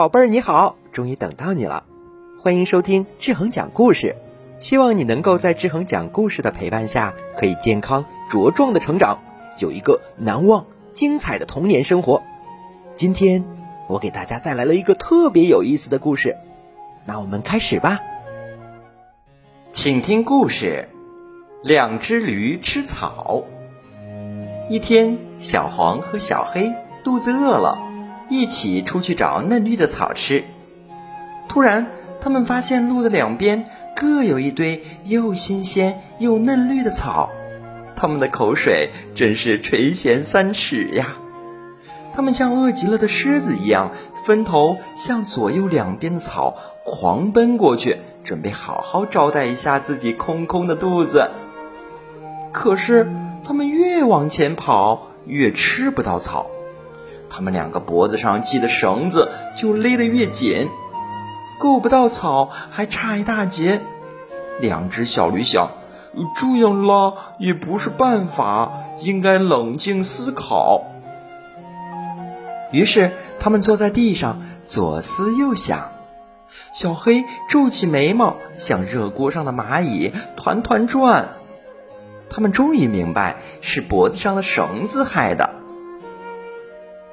宝贝儿你好，终于等到你了，欢迎收听志恒讲故事。希望你能够在志恒讲故事的陪伴下，可以健康茁壮的成长，有一个难忘精彩的童年生活。今天我给大家带来了一个特别有意思的故事，那我们开始吧。请听故事：两只驴吃草。一天，小黄和小黑肚子饿了，一起出去找嫩绿的草吃。突然，他们发现路的两边。各有一堆又新鲜又嫩绿的草，他们的口水真是垂涎三尺呀！他们像饿极了的狮子一样，分头向左右两边的草狂奔过去，准备好好招待一下自己空空的肚子。可是，他们越往前跑，越吃不到草。他们两个脖子上系的绳子就勒得越紧。够不到草，还差一大截。两只小驴想，这样拉也不是办法，应该冷静思考。于是，他们坐在地上，左思右想。小黑皱起眉毛，像热锅上的蚂蚁，团团转。他们终于明白，是脖子上的绳子害的。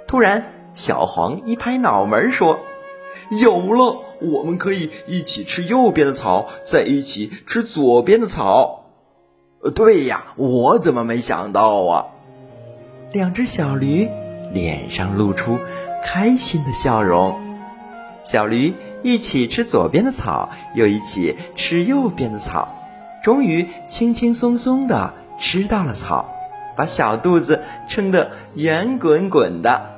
突然，小黄一拍脑门说：“有了！”我们可以一起吃右边的草，再一起吃左边的草。对呀，我怎么没想到啊？两只小驴脸上露出开心的笑容。小驴一起吃左边的草，又一起吃右边的草，终于轻轻松松的吃到了草，把小肚子撑得圆滚滚的。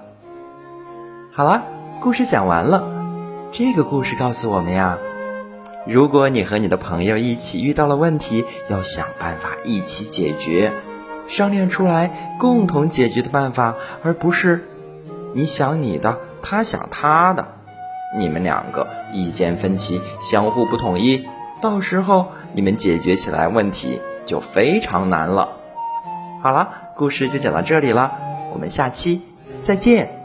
好了，故事讲完了。这个故事告诉我们呀，如果你和你的朋友一起遇到了问题，要想办法一起解决，商量出来共同解决的办法，而不是你想你的，他想他的，你们两个意见分歧，相互不统一，到时候你们解决起来问题就非常难了。好了，故事就讲到这里了，我们下期再见。